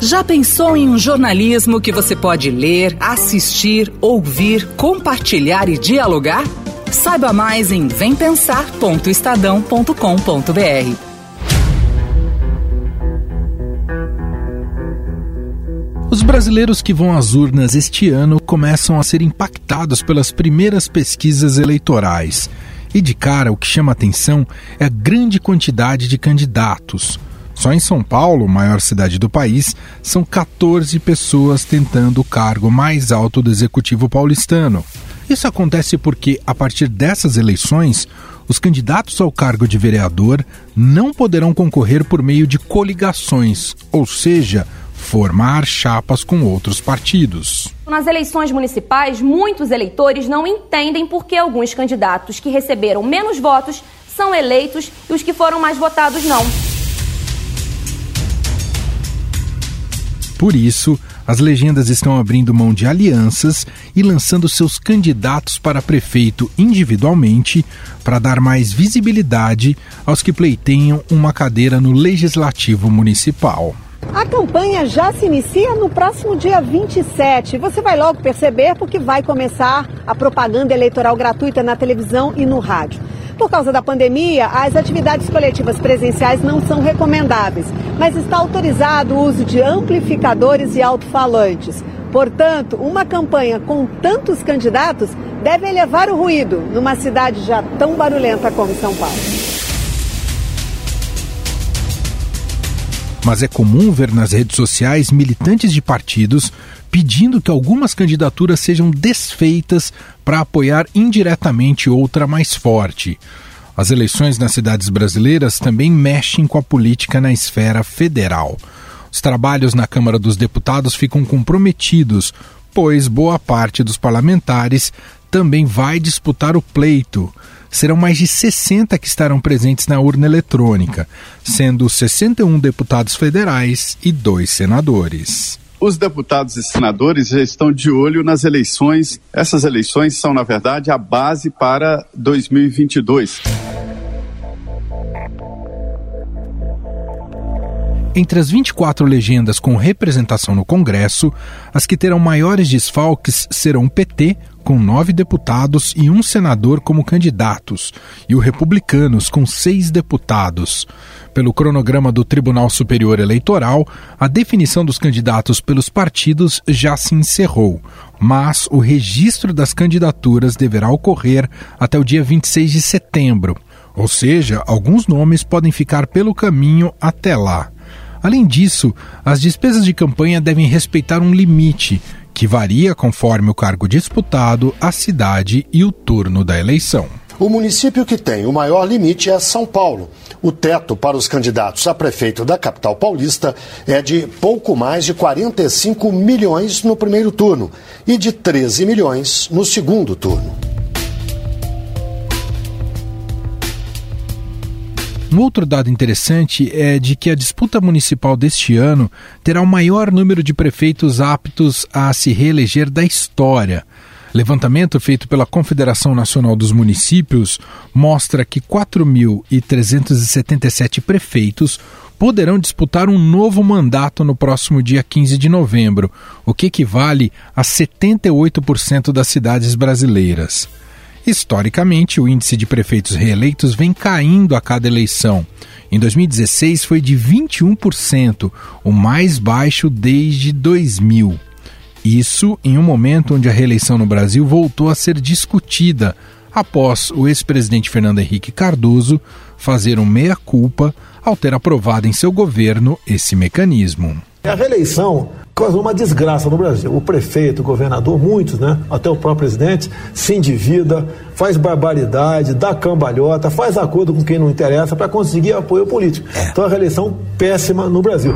Já pensou em um jornalismo que você pode ler, assistir, ouvir, compartilhar e dialogar? Saiba mais em vempensar.estadão.com.br. Os brasileiros que vão às urnas este ano começam a ser impactados pelas primeiras pesquisas eleitorais. E de cara, o que chama atenção é a grande quantidade de candidatos. Só em São Paulo, maior cidade do país, são 14 pessoas tentando o cargo mais alto do executivo paulistano. Isso acontece porque, a partir dessas eleições, os candidatos ao cargo de vereador não poderão concorrer por meio de coligações, ou seja, formar chapas com outros partidos. Nas eleições municipais, muitos eleitores não entendem por que alguns candidatos que receberam menos votos são eleitos e os que foram mais votados não. Por isso, as legendas estão abrindo mão de alianças e lançando seus candidatos para prefeito individualmente para dar mais visibilidade aos que pleiteiam uma cadeira no legislativo municipal. A campanha já se inicia no próximo dia 27. Você vai logo perceber porque vai começar a propaganda eleitoral gratuita na televisão e no rádio. Por causa da pandemia, as atividades coletivas presenciais não são recomendáveis, mas está autorizado o uso de amplificadores e alto-falantes. Portanto, uma campanha com tantos candidatos deve elevar o ruído numa cidade já tão barulhenta como São Paulo. Mas é comum ver nas redes sociais militantes de partidos pedindo que algumas candidaturas sejam desfeitas para apoiar indiretamente outra mais forte. As eleições nas cidades brasileiras também mexem com a política na esfera federal. Os trabalhos na Câmara dos Deputados ficam comprometidos, pois boa parte dos parlamentares também vai disputar o pleito. Serão mais de 60 que estarão presentes na urna eletrônica, sendo 61 deputados federais e dois senadores os deputados e senadores já estão de olho nas eleições. Essas eleições são, na verdade, a base para 2022. Entre as 24 legendas com representação no Congresso, as que terão maiores desfalques serão o PT, com nove deputados e um senador como candidatos, e o Republicanos, com seis deputados. Pelo cronograma do Tribunal Superior Eleitoral, a definição dos candidatos pelos partidos já se encerrou, mas o registro das candidaturas deverá ocorrer até o dia 26 de setembro. Ou seja, alguns nomes podem ficar pelo caminho até lá. Além disso, as despesas de campanha devem respeitar um limite, que varia conforme o cargo disputado, a cidade e o turno da eleição. O município que tem o maior limite é São Paulo. O teto para os candidatos a prefeito da capital paulista é de pouco mais de 45 milhões no primeiro turno e de 13 milhões no segundo turno. Um outro dado interessante é de que a disputa municipal deste ano terá o maior número de prefeitos aptos a se reeleger da história. Levantamento feito pela Confederação Nacional dos Municípios mostra que 4.377 prefeitos poderão disputar um novo mandato no próximo dia 15 de novembro, o que equivale a 78% das cidades brasileiras. Historicamente, o índice de prefeitos reeleitos vem caindo a cada eleição. Em 2016 foi de 21%, o mais baixo desde 2000. Isso em um momento onde a reeleição no Brasil voltou a ser discutida após o ex-presidente Fernando Henrique Cardoso fazer um meia-culpa ao ter aprovado em seu governo esse mecanismo. A reeleição causou uma desgraça no Brasil. O prefeito, o governador, muitos, né? Até o próprio presidente, se endivida, faz barbaridade, dá cambalhota, faz acordo com quem não interessa para conseguir apoio político. É. Então a reeleição péssima no Brasil.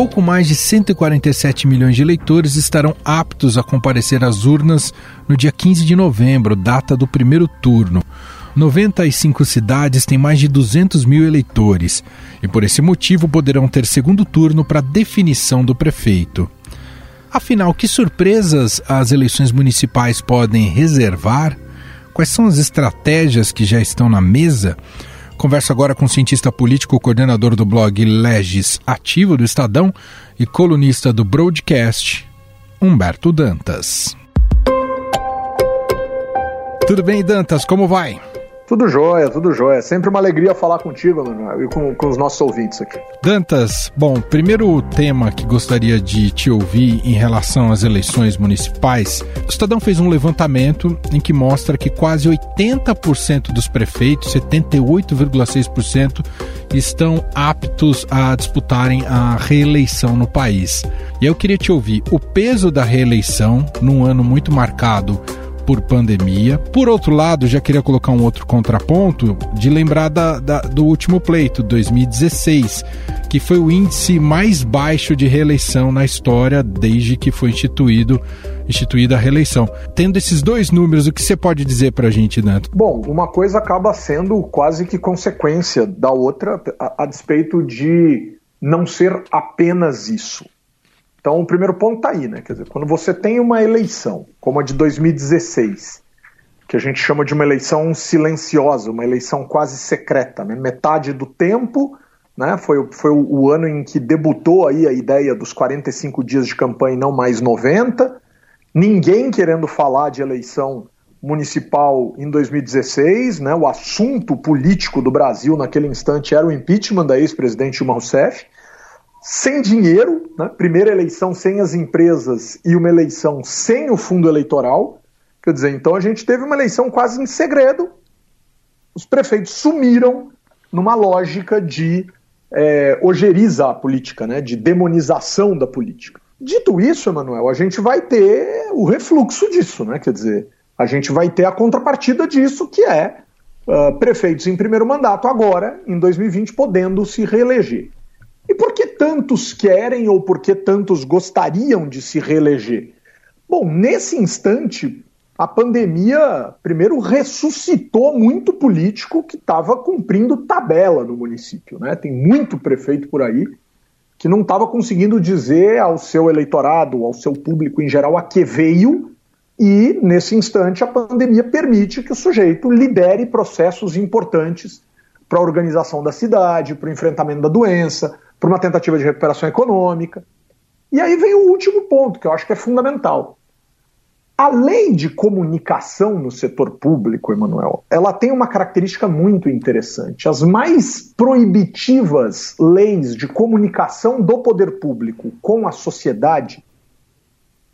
Pouco mais de 147 milhões de eleitores estarão aptos a comparecer às urnas no dia 15 de novembro, data do primeiro turno. 95 cidades têm mais de 200 mil eleitores e, por esse motivo, poderão ter segundo turno para definição do prefeito. Afinal, que surpresas as eleições municipais podem reservar? Quais são as estratégias que já estão na mesa? Converso agora com o cientista político, coordenador do blog Legis Ativo do Estadão e colunista do Broadcast, Humberto Dantas. Tudo bem, Dantas? Como vai? Tudo jóia, tudo jóia. Sempre uma alegria falar contigo, Manuel, e com, com os nossos ouvintes aqui. Dantas, bom, primeiro tema que gostaria de te ouvir em relação às eleições municipais. O Estadão fez um levantamento em que mostra que quase 80% dos prefeitos, 78,6%, estão aptos a disputarem a reeleição no país. E eu queria te ouvir o peso da reeleição num ano muito marcado por pandemia. Por outro lado, já queria colocar um outro contraponto de lembrar da, da, do último pleito, 2016, que foi o índice mais baixo de reeleição na história desde que foi instituído instituída a reeleição. Tendo esses dois números, o que você pode dizer para a gente, Neto? Bom, uma coisa acaba sendo quase que consequência da outra, a, a despeito de não ser apenas isso. Então, o primeiro ponto está aí, né? Quer dizer, quando você tem uma eleição, como a de 2016, que a gente chama de uma eleição silenciosa, uma eleição quase secreta, né? metade do tempo, né? Foi, foi o, ano em que debutou aí a ideia dos 45 dias de campanha e não mais 90, ninguém querendo falar de eleição municipal em 2016, né? O assunto político do Brasil naquele instante era o impeachment da ex-presidente Dilma Rousseff sem dinheiro, né? primeira eleição sem as empresas e uma eleição sem o fundo eleitoral. Quer dizer, então a gente teve uma eleição quase em segredo. Os prefeitos sumiram numa lógica de é, ojeriza a política, né? de demonização da política. Dito isso, Emanuel, a gente vai ter o refluxo disso, né? quer dizer, a gente vai ter a contrapartida disso, que é uh, prefeitos em primeiro mandato agora, em 2020, podendo se reeleger. E por que tantos querem ou por que tantos gostariam de se reeleger? Bom, nesse instante, a pandemia, primeiro, ressuscitou muito político que estava cumprindo tabela no município. Né? Tem muito prefeito por aí que não estava conseguindo dizer ao seu eleitorado, ao seu público em geral, a que veio, e nesse instante a pandemia permite que o sujeito lidere processos importantes para a organização da cidade, para o enfrentamento da doença, para uma tentativa de recuperação econômica. E aí vem o último ponto, que eu acho que é fundamental. A lei de comunicação no setor público, Emanuel, ela tem uma característica muito interessante. As mais proibitivas leis de comunicação do poder público com a sociedade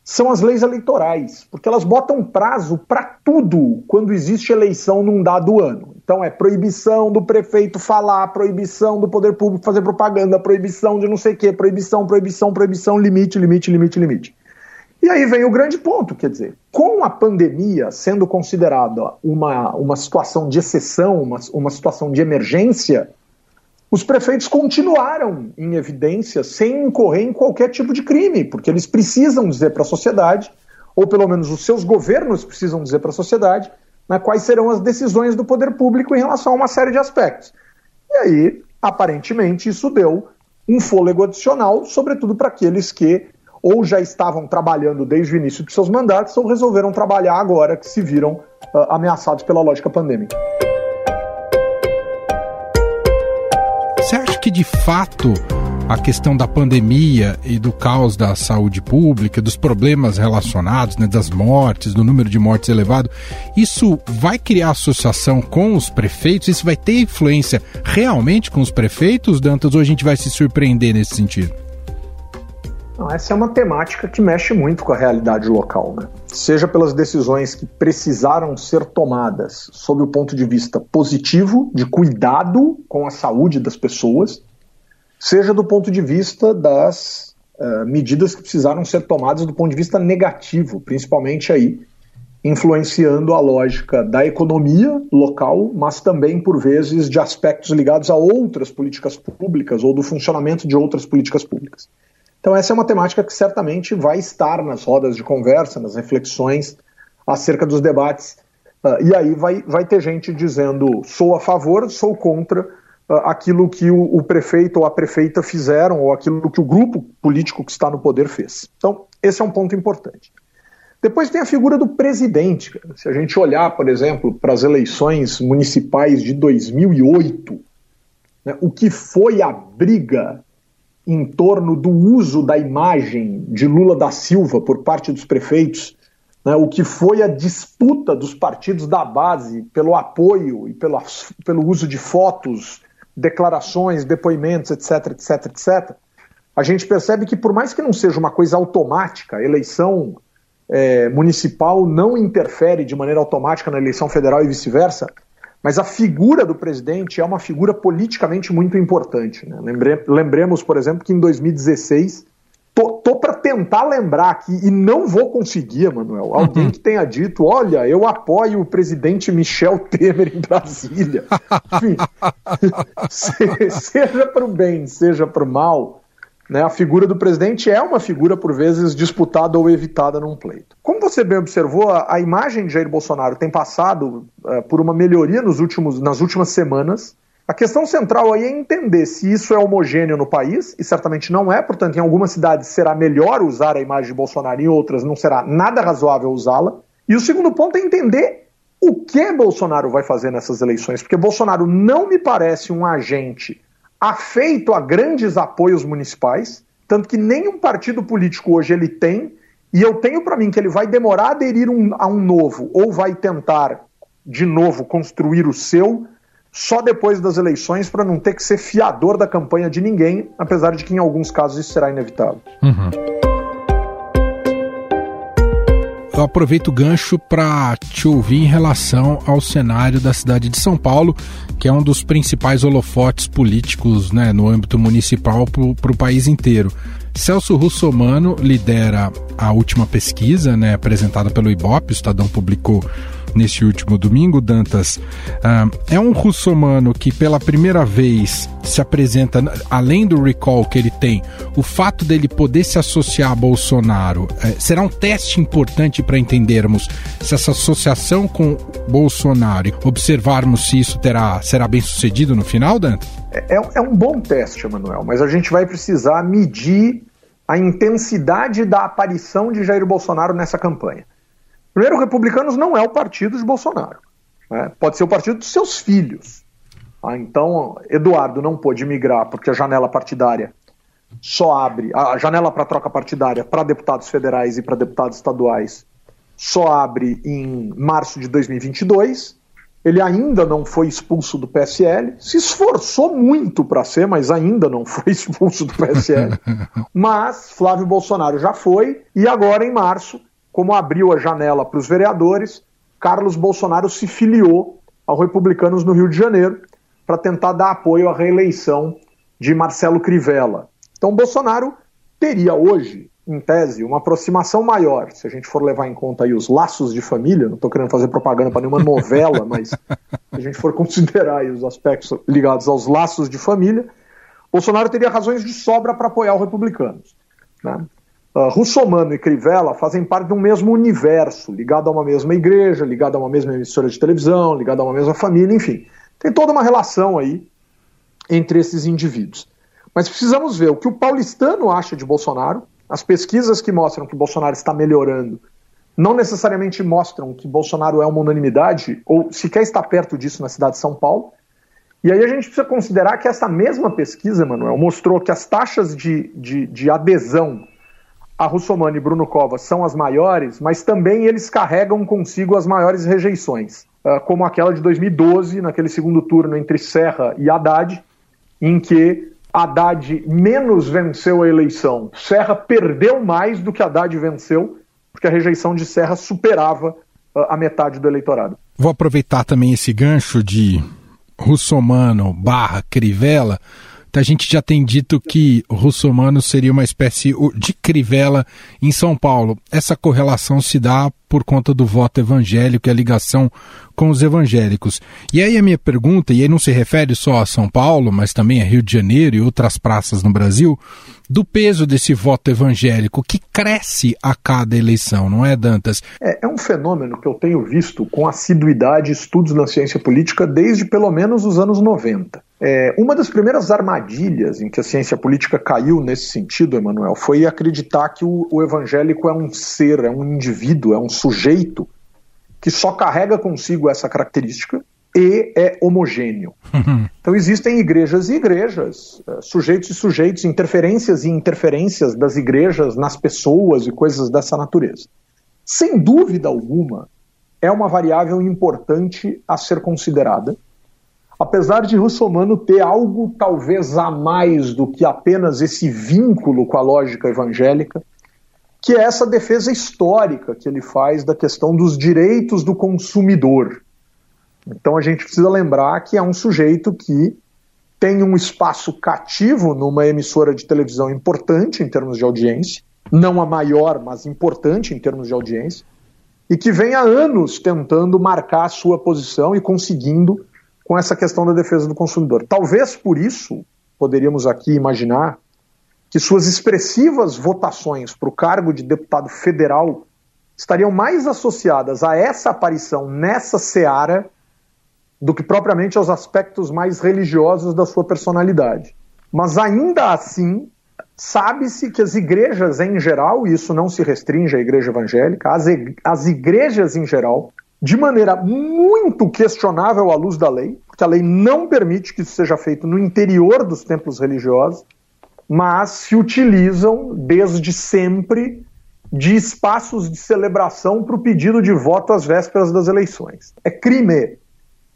são as leis eleitorais, porque elas botam prazo para tudo quando existe eleição num dado ano. Então é proibição do prefeito falar, proibição do poder público fazer propaganda, proibição de não sei o quê, proibição, proibição, proibição, limite, limite, limite, limite. E aí vem o grande ponto, quer dizer, com a pandemia sendo considerada uma, uma situação de exceção, uma, uma situação de emergência, os prefeitos continuaram em evidência sem incorrer em qualquer tipo de crime, porque eles precisam dizer para a sociedade, ou pelo menos os seus governos precisam dizer para a sociedade, né, quais serão as decisões do poder público em relação a uma série de aspectos. E aí, aparentemente, isso deu um fôlego adicional, sobretudo para aqueles que ou já estavam trabalhando desde o início de seus mandatos ou resolveram trabalhar agora que se viram uh, ameaçados pela lógica pandêmica. Você acha que de fato a questão da pandemia e do caos da saúde pública, dos problemas relacionados, né, das mortes, do número de mortes elevado, isso vai criar associação com os prefeitos? Isso vai ter influência realmente com os prefeitos, Dantas, ou a gente vai se surpreender nesse sentido? Essa é uma temática que mexe muito com a realidade local, né? Seja pelas decisões que precisaram ser tomadas sob o ponto de vista positivo, de cuidado com a saúde das pessoas, seja do ponto de vista das uh, medidas que precisaram ser tomadas do ponto de vista negativo, principalmente aí influenciando a lógica da economia local, mas também por vezes de aspectos ligados a outras políticas públicas ou do funcionamento de outras políticas públicas. Então essa é uma temática que certamente vai estar nas rodas de conversa, nas reflexões acerca dos debates. Uh, e aí vai, vai ter gente dizendo sou a favor, sou contra, aquilo que o, o, prefeito ou a prefeita fizeram, ou aquilo que o grupo político que está no poder fez. Então, esse é um ponto importante. Depois tem a figura do presidente. Se a gente olhar, por exemplo, para as eleições municipais de 2008, né, o que foi a briga em torno do uso da imagem de Lula da Silva por parte dos prefeitos, né, o que foi a disputa dos partidos da base pelo apoio e pelo, pelo uso de fotos, declarações, depoimentos, etc, etc, etc, a gente percebe que por mais que não seja uma coisa automática, a eleição é, municipal não interfere de maneira automática na eleição federal e vice-versa, mas a figura do presidente é uma figura politicamente muito importante. Né? Lembre, lembremos, por exemplo, que em 2016, tô, tô para tentar lembrar aqui, e não vou conseguir, Manuel, alguém que tenha dito: olha, eu apoio o presidente Michel Temer em Brasília. Enfim, seja para o bem, seja para o mal, né, a figura do presidente é uma figura, por vezes, disputada ou evitada num pleito. Como você bem observou, a, a imagem de Jair Bolsonaro tem passado uh, por uma melhoria nos últimos, nas últimas semanas. A questão central aí é entender se isso é homogêneo no país, e certamente não é, portanto, em algumas cidades será melhor usar a imagem de Bolsonaro, em outras não será nada razoável usá-la. E o segundo ponto é entender o que Bolsonaro vai fazer nessas eleições, porque Bolsonaro não me parece um agente afeito a grandes apoios municipais, tanto que nenhum partido político hoje ele tem, e eu tenho para mim que ele vai demorar a aderir um, a um novo, ou vai tentar de novo construir o seu, só depois das eleições, para não ter que ser fiador da campanha de ninguém, apesar de que em alguns casos isso será inevitável. Uhum eu aproveito o gancho para te ouvir em relação ao cenário da cidade de São Paulo, que é um dos principais holofotes políticos né, no âmbito municipal para o país inteiro. Celso Russomano lidera a última pesquisa, né, apresentada pelo Ibope, o Estadão publicou neste último domingo, Dantas, uh, é um russomano que pela primeira vez se apresenta, além do recall que ele tem, o fato dele poder se associar a Bolsonaro uh, será um teste importante para entendermos se essa associação com Bolsonaro, observarmos se isso terá, será bem sucedido no final, Dantas? É, é um bom teste, Emanuel, mas a gente vai precisar medir a intensidade da aparição de Jair Bolsonaro nessa campanha. Primeiro, Republicanos não é o partido de Bolsonaro. Né? Pode ser o partido dos seus filhos. Ah, então, Eduardo não pôde migrar porque a janela partidária só abre a janela para troca partidária para deputados federais e para deputados estaduais só abre em março de 2022. Ele ainda não foi expulso do PSL, se esforçou muito para ser, mas ainda não foi expulso do PSL. Mas Flávio Bolsonaro já foi e agora em março como abriu a janela para os vereadores, Carlos Bolsonaro se filiou ao Republicanos no Rio de Janeiro para tentar dar apoio à reeleição de Marcelo Crivella. Então, Bolsonaro teria hoje, em tese, uma aproximação maior, se a gente for levar em conta aí os laços de família, não estou querendo fazer propaganda para nenhuma novela, mas se a gente for considerar os aspectos ligados aos laços de família, Bolsonaro teria razões de sobra para apoiar os republicanos. Né? Uh, Russomano e Crivella fazem parte de um mesmo universo, ligado a uma mesma igreja, ligado a uma mesma emissora de televisão, ligado a uma mesma família, enfim. Tem toda uma relação aí entre esses indivíduos. Mas precisamos ver o que o paulistano acha de Bolsonaro. As pesquisas que mostram que Bolsonaro está melhorando não necessariamente mostram que Bolsonaro é uma unanimidade, ou sequer está perto disso na cidade de São Paulo. E aí a gente precisa considerar que essa mesma pesquisa, Manuel, mostrou que as taxas de, de, de adesão a Russomano e Bruno Covas são as maiores, mas também eles carregam consigo as maiores rejeições, ah, como aquela de 2012, naquele segundo turno entre Serra e Haddad, em que Haddad menos venceu a eleição. Serra perdeu mais do que Haddad venceu, porque a rejeição de Serra superava ah, a metade do eleitorado. Vou aproveitar também esse gancho de Russomano barra Crivella a gente já tem dito que russomano seria uma espécie de crivela em São Paulo. Essa correlação se dá por conta do voto evangélico e a ligação com os evangélicos. E aí a minha pergunta, e aí não se refere só a São Paulo, mas também a Rio de Janeiro e outras praças no Brasil, do peso desse voto evangélico que cresce a cada eleição, não é, Dantas? É, é um fenômeno que eu tenho visto com assiduidade estudos na ciência política desde pelo menos os anos 90. É, uma das primeiras armadilhas em que a ciência política caiu nesse sentido, Emanuel, foi acreditar que o, o evangélico é um ser, é um indivíduo, é um sujeito que só carrega consigo essa característica e é homogêneo. Então existem igrejas e igrejas, eh, sujeitos e sujeitos, interferências e interferências das igrejas nas pessoas e coisas dessa natureza. Sem dúvida alguma, é uma variável importante a ser considerada, apesar de Russomano ter algo talvez a mais do que apenas esse vínculo com a lógica evangélica, que é essa defesa histórica que ele faz da questão dos direitos do consumidor. Então a gente precisa lembrar que é um sujeito que tem um espaço cativo numa emissora de televisão importante em termos de audiência, não a maior, mas importante em termos de audiência, e que vem há anos tentando marcar a sua posição e conseguindo com essa questão da defesa do consumidor. Talvez por isso poderíamos aqui imaginar que suas expressivas votações para o cargo de deputado federal estariam mais associadas a essa aparição nessa seara do que propriamente aos aspectos mais religiosos da sua personalidade. Mas ainda assim, sabe-se que as igrejas em geral, e isso não se restringe à igreja evangélica, as, as igrejas em geral, de maneira muito questionável à luz da lei, porque a lei não permite que isso seja feito no interior dos templos religiosos, mas se utilizam desde sempre de espaços de celebração para o pedido de voto às vésperas das eleições. É crime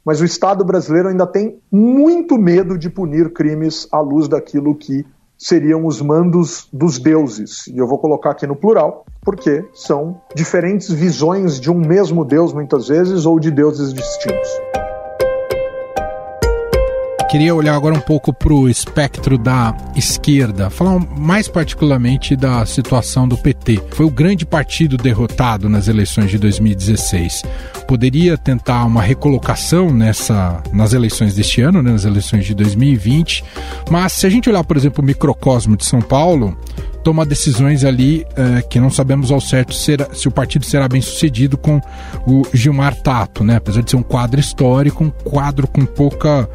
mas o Estado brasileiro ainda tem muito medo de punir crimes à luz daquilo que seriam os mandos dos deuses. E eu vou colocar aqui no plural, porque são diferentes visões de um mesmo Deus, muitas vezes, ou de deuses distintos. Queria olhar agora um pouco para o espectro da esquerda, falar mais particularmente da situação do PT. Foi o grande partido derrotado nas eleições de 2016. Poderia tentar uma recolocação nessa, nas eleições deste ano, né, nas eleições de 2020, mas se a gente olhar, por exemplo, o microcosmo de São Paulo, toma decisões ali uh, que não sabemos ao certo se o partido será bem sucedido com o Gilmar Tato, né? Apesar de ser um quadro histórico, um quadro com pouca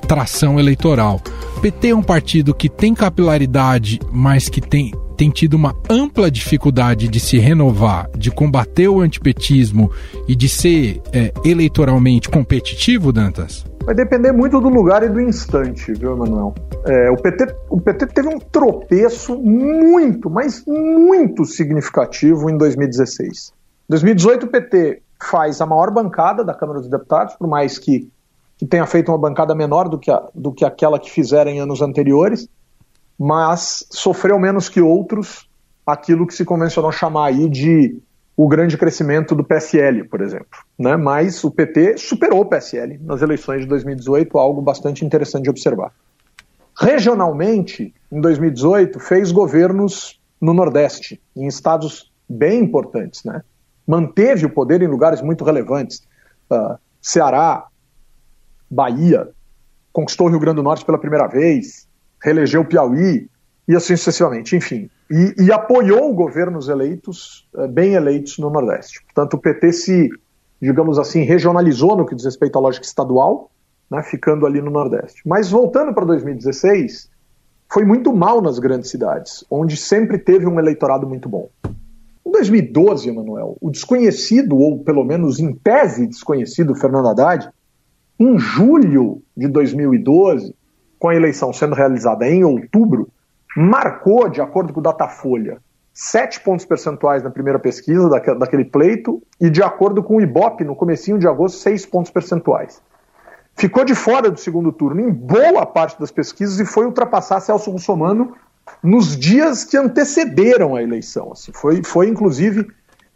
tração eleitoral. O PT é um partido que tem capilaridade, mas que tem, tem tido uma ampla dificuldade de se renovar, de combater o antipetismo e de ser é, eleitoralmente competitivo, Dantas? Vai depender muito do lugar e do instante, viu, Emanuel? É, o, PT, o PT teve um tropeço muito, mas muito significativo em 2016. Em 2018, o PT faz a maior bancada da Câmara dos Deputados, por mais que que tenha feito uma bancada menor do que, a, do que aquela que fizeram em anos anteriores, mas sofreu menos que outros aquilo que se convencionou chamar aí de o grande crescimento do PSL, por exemplo. Né? Mas o PT superou o PSL nas eleições de 2018, algo bastante interessante de observar. Regionalmente, em 2018, fez governos no Nordeste, em estados bem importantes. Né? Manteve o poder em lugares muito relevantes. Uh, Ceará, Bahia, conquistou o Rio Grande do Norte pela primeira vez, reelegeu o Piauí e assim sucessivamente, enfim. E, e apoiou governos eleitos, eh, bem eleitos no Nordeste. Portanto, o PT se, digamos assim, regionalizou no que diz respeito à lógica estadual, né, ficando ali no Nordeste. Mas voltando para 2016, foi muito mal nas grandes cidades, onde sempre teve um eleitorado muito bom. Em 2012, Emanuel, o desconhecido, ou pelo menos em tese desconhecido, Fernando Haddad, em julho de 2012, com a eleição sendo realizada em outubro, marcou, de acordo com o Datafolha, sete pontos percentuais na primeira pesquisa daquele pleito e, de acordo com o Ibope, no comecinho de agosto, seis pontos percentuais. Ficou de fora do segundo turno em boa parte das pesquisas e foi ultrapassar Celso Russomano nos dias que antecederam a eleição. Assim, foi, foi, inclusive,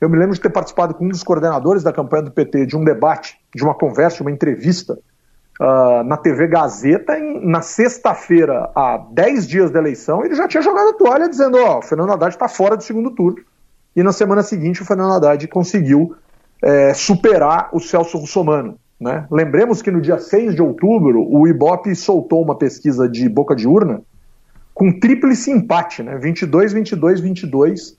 eu me lembro de ter participado com um dos coordenadores da campanha do PT de um debate, de uma conversa, uma entrevista uh, na TV Gazeta em, na sexta-feira, há 10 dias da eleição, ele já tinha jogado a toalha dizendo: Ó, oh, o Fernando Haddad está fora do segundo turno. E na semana seguinte o Fernando Haddad conseguiu é, superar o Celso Russomano. Né? Lembremos que no dia 6 de outubro o Ibope soltou uma pesquisa de boca de urna com tríplice empate, né? 22, 22, 22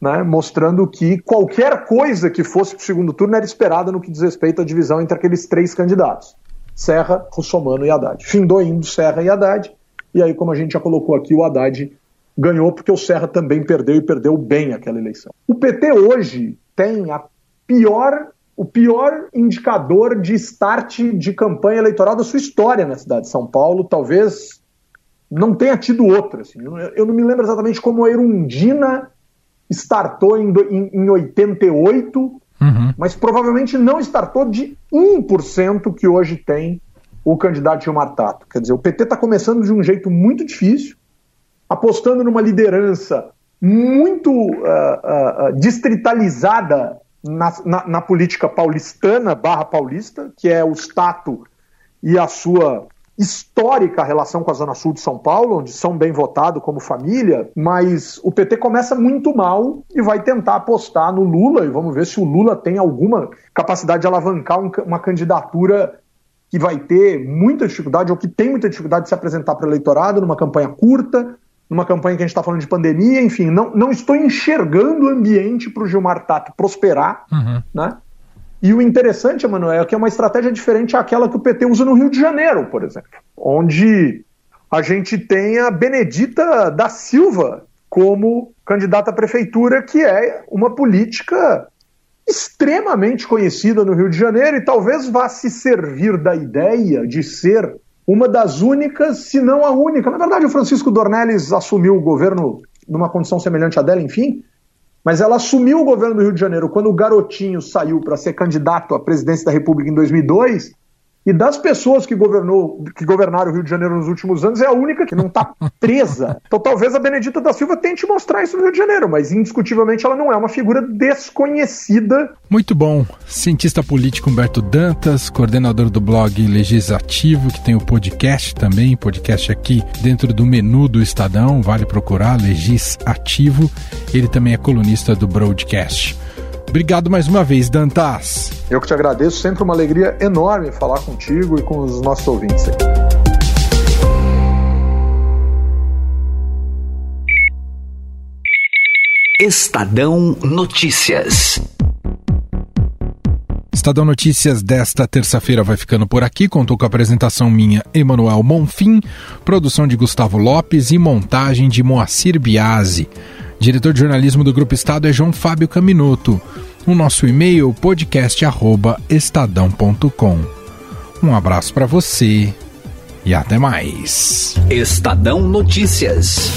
né, mostrando que qualquer coisa que fosse para o segundo turno era esperada no que diz respeito à divisão entre aqueles três candidatos: Serra, Russomano e Haddad. Findou indo Serra e Haddad, e aí, como a gente já colocou aqui, o Haddad ganhou porque o Serra também perdeu e perdeu bem aquela eleição. O PT hoje tem a pior o pior indicador de start de campanha eleitoral da sua história na cidade de São Paulo. Talvez não tenha tido outra. Assim. Eu não me lembro exatamente como a Erundina startou em, em, em 88, uhum. mas provavelmente não startou de 1% que hoje tem o candidato Gilmar Tato. Quer dizer, o PT está começando de um jeito muito difícil, apostando numa liderança muito uh, uh, distritalizada na, na, na, política paulistana barra paulista, que é o Stato e a sua histórica relação com a Zona Sul de São Paulo, onde são bem votados como família, mas o PT começa muito mal e vai tentar apostar no Lula, e vamos ver se o Lula tem alguma capacidade de alavancar um, uma candidatura que vai ter muita dificuldade, ou que tem muita dificuldade de se apresentar para o eleitorado numa campanha curta, numa campanha que a gente está falando de pandemia, enfim, não, não estou enxergando o ambiente para o Gilmar Tato prosperar, uhum. né? E o interessante, Emanuel, é que é uma estratégia diferente àquela que o PT usa no Rio de Janeiro, por exemplo, onde a gente tem a Benedita da Silva como candidata à prefeitura, que é uma política extremamente conhecida no Rio de Janeiro e talvez vá se servir da ideia de ser uma das únicas, se não a única. Na verdade, o Francisco Dornelles assumiu o governo numa condição semelhante à dela, enfim, mas ela assumiu o governo do Rio de Janeiro quando o garotinho saiu para ser candidato à presidência da República em 2002 e das pessoas que, governou, que governaram o Rio de Janeiro nos últimos anos, é a única que não está presa. Então talvez a Benedita da Silva tente mostrar isso no Rio de Janeiro, mas indiscutivelmente ela não é uma figura desconhecida. Muito bom. Cientista político Humberto Dantas, coordenador do blog Legislativo, que tem o podcast também, podcast aqui dentro do menu do Estadão, vale procurar, Legislativo. Ele também é colunista do Broadcast. Obrigado mais uma vez, Dantas. Eu que te agradeço, sempre uma alegria enorme falar contigo e com os nossos ouvintes aqui. Estadão Notícias. Estadão Notícias desta terça-feira vai ficando por aqui. Contou com a apresentação minha, Emanuel Monfim, produção de Gustavo Lopes e montagem de Moacir Biasi. Diretor de jornalismo do Grupo Estado é João Fábio Caminoto. O nosso e-mail podcast@estadão.com. Um abraço para você e até mais. Estadão Notícias.